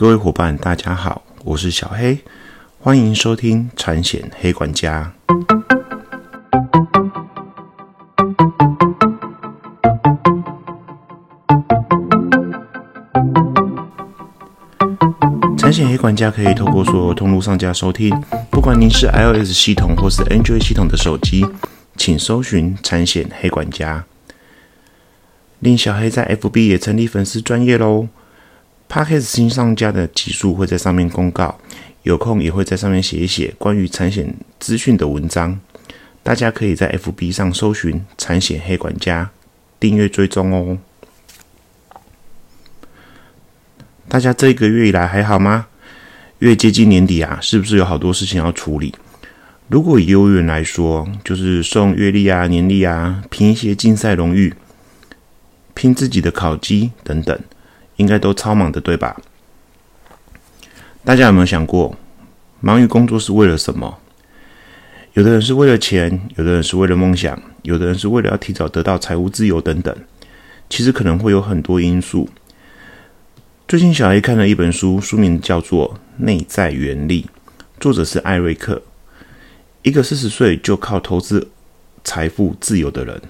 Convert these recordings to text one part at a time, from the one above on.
各位伙伴，大家好，我是小黑，欢迎收听产险黑管家。产险黑管家可以透过所有通路上架收听，不管您是 iOS 系统或是 Android 系统的手机，请搜寻产险黑管家。令小黑在 FB 也成立粉丝专业喽。Podcast 新上架的集数会在上面公告，有空也会在上面写一写关于产险资讯的文章，大家可以在 FB 上搜寻“产险黑管家”，订阅追踪哦。大家这个月以来还好吗？越接近年底啊，是不是有好多事情要处理？如果以业务员来说，就是送月历啊、年历啊，拼一些竞赛荣誉，拼自己的考绩等等。应该都超忙的，对吧？大家有没有想过，忙于工作是为了什么？有的人是为了钱，有的人是为了梦想，有的人是为了要提早得到财务自由等等。其实可能会有很多因素。最近小 A 看了一本书，书名叫做《内在原力》，作者是艾瑞克，一个四十岁就靠投资财富自由的人，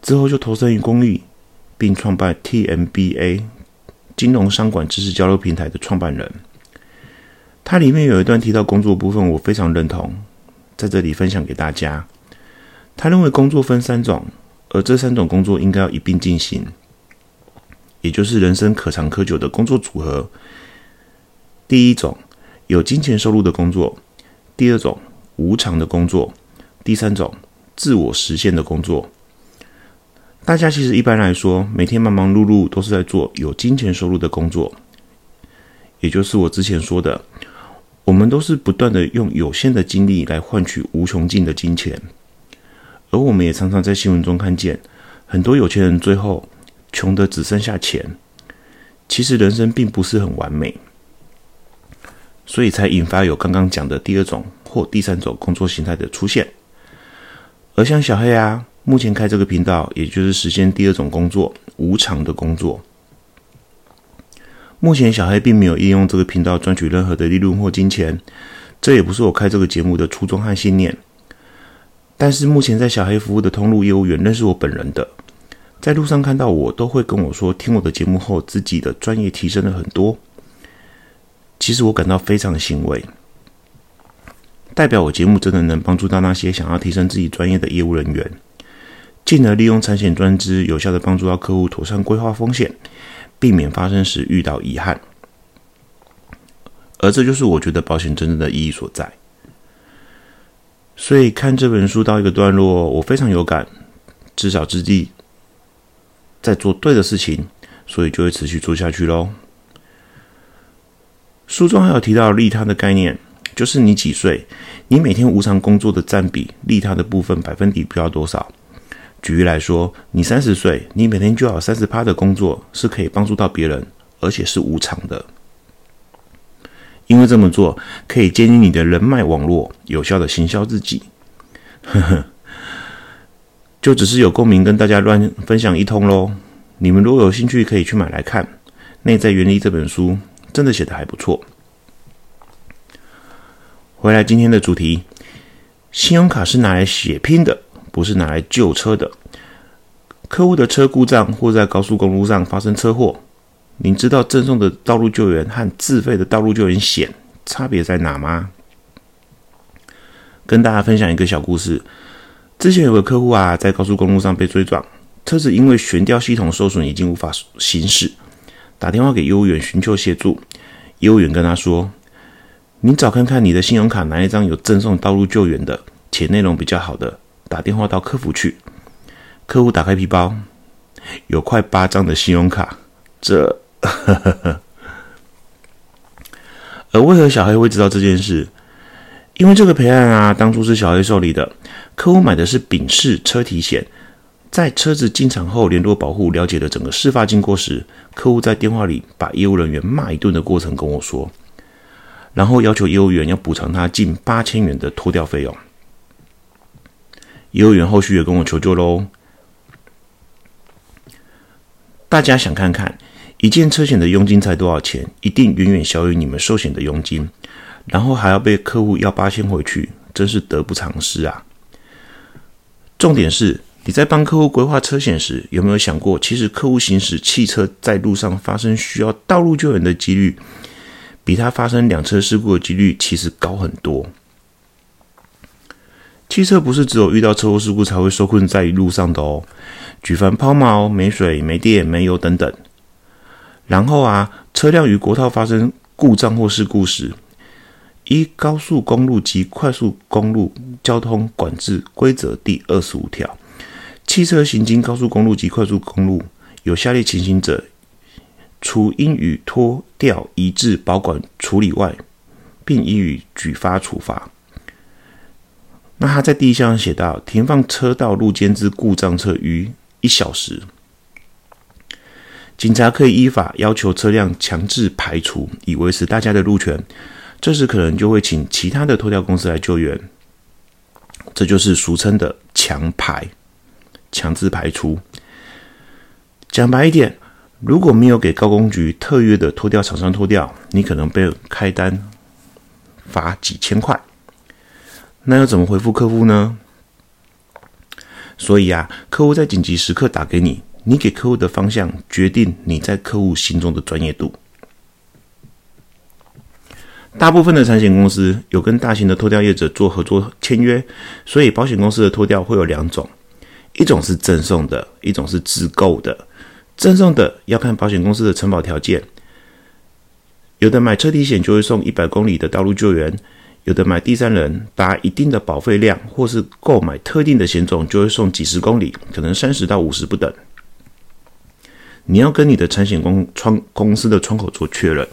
之后就投身于公益。并创办 TMBA 金融商管知识交流平台的创办人，他里面有一段提到工作部分，我非常认同，在这里分享给大家。他认为工作分三种，而这三种工作应该要一并进行，也就是人生可长可久的工作组合。第一种有金钱收入的工作，第二种无偿的工作，第三种自我实现的工作。大家其实一般来说，每天忙忙碌碌都是在做有金钱收入的工作，也就是我之前说的，我们都是不断的用有限的精力来换取无穷尽的金钱，而我们也常常在新闻中看见很多有钱人最后穷的只剩下钱，其实人生并不是很完美，所以才引发有刚刚讲的第二种或第三种工作形态的出现，而像小黑啊。目前开这个频道，也就是实现第二种工作——无偿的工作。目前小黑并没有应用这个频道赚取任何的利润或金钱，这也不是我开这个节目的初衷和信念。但是目前在小黑服务的通路业务员认识我本人的，在路上看到我，都会跟我说，听我的节目后，自己的专业提升了很多。其实我感到非常的欣慰，代表我节目真的能帮助到那些想要提升自己专业的业务人员。进而利用产险专资，有效的帮助到客户妥善规划风险，避免发生时遇到遗憾。而这就是我觉得保险真正的意义所在。所以看这本书到一个段落，我非常有感，至少之地在做对的事情，所以就会持续做下去喽。书中还有提到利他的概念，就是你几岁，你每天无偿工作的占比，利他的部分百分比不要多少。举例来说，你三十岁，你每天就要三十趴的工作是可以帮助到别人，而且是无偿的。因为这么做可以建立你的人脉网络，有效的行销自己。呵呵，就只是有共鸣，跟大家乱分享一通喽。你们如果有兴趣，可以去买来看《内在原理》这本书，真的写的还不错。回来今天的主题，信用卡是拿来血拼的。不是拿来救车的。客户的车故障或在高速公路上发生车祸，您知道赠送的道路救援和自费的道路救援险差别在哪吗？跟大家分享一个小故事。之前有个客户啊，在高速公路上被追撞，车子因为悬吊系统受损，已经无法行驶，打电话给业务员寻求协助。业务员跟他说：“您找看看你的信用卡哪一张有赠送道路救援的，且内容比较好的。”打电话到客服去，客户打开皮包，有快八张的信用卡。这，而为何小黑会知道这件事？因为这个赔案啊，当初是小黑受理的。客户买的是丙式车体险，在车子进场后联络保护，了解了整个事发经过时，客户在电话里把业务人员骂一顿的过程跟我说，然后要求业务员要补偿他近八千元的拖吊费用。业务员后续也跟我求救喽。大家想看看，一件车险的佣金才多少钱？一定远远小于你们寿险的佣金，然后还要被客户要八千回去，真是得不偿失啊！重点是，你在帮客户规划车险时，有没有想过，其实客户行驶汽车在路上发生需要道路救援的几率，比他发生两车事故的几率其实高很多。汽车不是只有遇到车祸事故才会受困在路上的哦，举凡抛锚、没水、没电、没油等等。然后啊，车辆与国道发生故障或事故时，依高速公路及快速公路交通管制规则第二十五条，汽车行经高速公路及快速公路，有下列情形者，除应予拖吊、移至、保管、处理外，并应予举发处罚。那他在第一项上写到，停放车道路间之故障车逾一小时，警察可以依法要求车辆强制排除，以维持大家的路权。这时可能就会请其他的拖吊公司来救援，这就是俗称的强排、强制排除。讲白一点，如果没有给高工局特约的拖吊厂商拖吊，你可能被开单罚几千块。那要怎么回复客户呢？所以啊，客户在紧急时刻打给你，你给客户的方向决定你在客户心中的专业度。大部分的产险公司有跟大型的拖吊业者做合作签约，所以保险公司的拖吊会有两种，一种是赠送的，一种是自购的。赠送的要看保险公司的承保条件，有的买车体险就会送一百公里的道路救援。有的买第三人达一定的保费量，或是购买特定的险种，就会送几十公里，可能三十到五十不等。你要跟你的产险公窗公司的窗口做确认。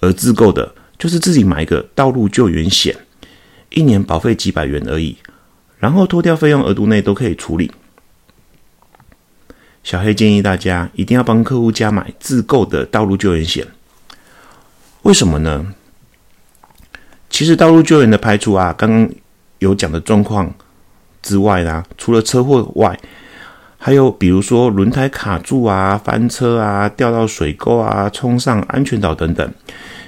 而自购的，就是自己买一个道路救援险，一年保费几百元而已，然后脱掉费用额度内都可以处理。小黑建议大家一定要帮客户加买自购的道路救援险，为什么呢？其实道路救援的排除啊，刚刚有讲的状况之外呢，除了车祸外，还有比如说轮胎卡住啊、翻车啊、掉到水沟啊、冲上安全岛等等，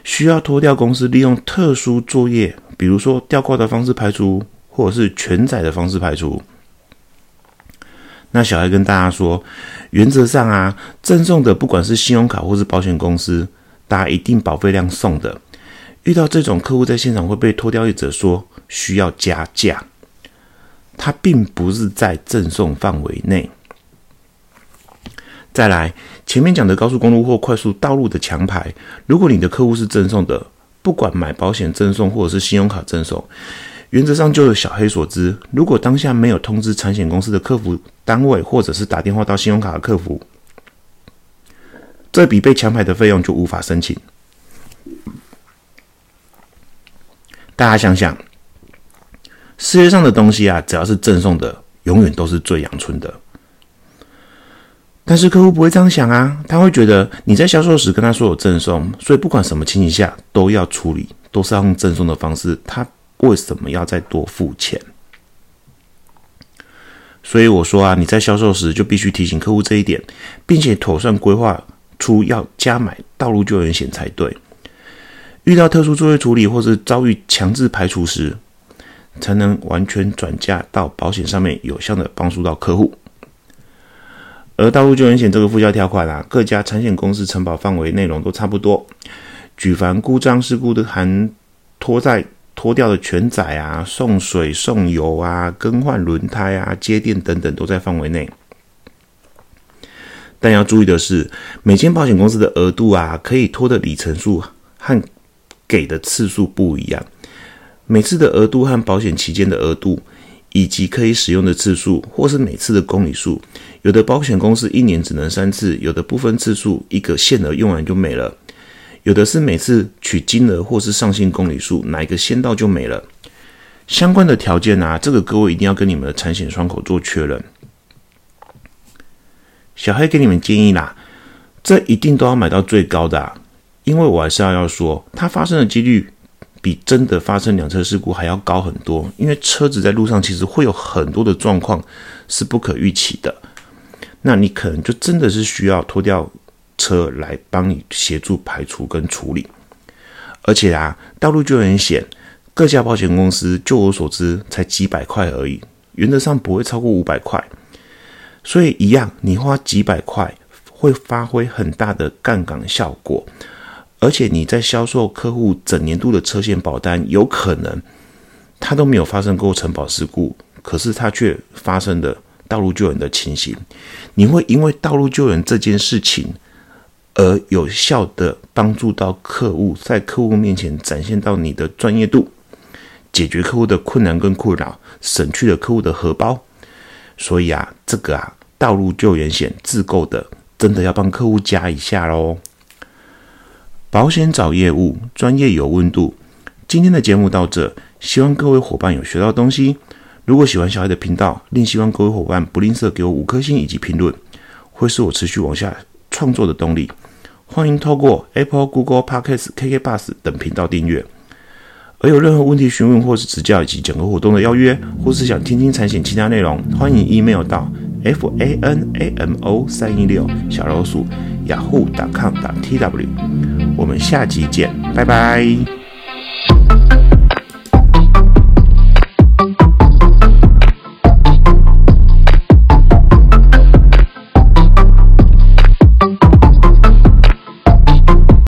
需要拖吊公司利用特殊作业，比如说吊挂的方式排除，或者是全载的方式排除。那小孩跟大家说，原则上啊，赠送的不管是信用卡或是保险公司，大家一定保费量送的。遇到这种客户在现场会被拖吊业者说需要加价，他并不是在赠送范围内。再来，前面讲的高速公路或快速道路的强牌，如果你的客户是赠送的，不管买保险赠送或者是信用卡赠送，原则上就有小黑所知，如果当下没有通知产险公司的客服单位，或者是打电话到信用卡的客服，这笔被强牌的费用就无法申请。大家想想，世界上的东西啊，只要是赠送的，永远都是最阳春的。但是客户不会这样想啊，他会觉得你在销售时跟他说有赠送，所以不管什么情形下都要处理，都是要用赠送的方式。他为什么要再多付钱？所以我说啊，你在销售时就必须提醒客户这一点，并且妥善规划出要加买道路救援险才对。遇到特殊作业处理或是遭遇强制排除时，才能完全转嫁到保险上面，有效的帮助到客户。而道路救援险这个附加条款啊，各家产险公司承保范围内容都差不多。举凡故障事故的含拖载、拖掉的全载啊、送水、送油啊、更换轮胎啊、接电等等，都在范围内。但要注意的是，每间保险公司的额度啊，可以拖的里程数和给的次数不一样，每次的额度和保险期间的额度，以及可以使用的次数，或是每次的公里数，有的保险公司一年只能三次，有的部分次数一个限额用完就没了，有的是每次取金额或是上限公里数，哪一个先到就没了。相关的条件啊，这个各位一定要跟你们的产险窗口做确认。小黑给你们建议啦，这一定都要买到最高的。因为我还是要要说，它发生的几率比真的发生两车事故还要高很多。因为车子在路上其实会有很多的状况是不可预期的，那你可能就真的是需要拖掉车来帮你协助排除跟处理。而且啊，道路救援险各家保险公司，就我所知才几百块而已，原则上不会超过五百块。所以一样，你花几百块会发挥很大的杠杆效果，而且你在销售客户整年度的车险保单，有可能他都没有发生过承保事故，可是他却发生的道路救援的情形，你会因为道路救援这件事情而有效的帮助到客户，在客户面前展现到你的专业度，解决客户的困难跟困扰，省去了客户的荷包。所以啊，这个啊，道路救援险自购的，真的要帮客户加一下喽。保险找业务，专业有温度。今天的节目到这，希望各位伙伴有学到东西。如果喜欢小孩的频道，另希望各位伙伴不吝啬给我五颗星以及评论，会是我持续往下创作的动力。欢迎透过 Apple、Google Podcasts、KK Bus 等频道订阅。而有任何问题询问或是指教以及整个活动的邀约，或是想听听产险其他内容，欢迎 email 到 f a n a m o 三一六小老鼠 yahoo.com.tw。我们下集见，拜拜。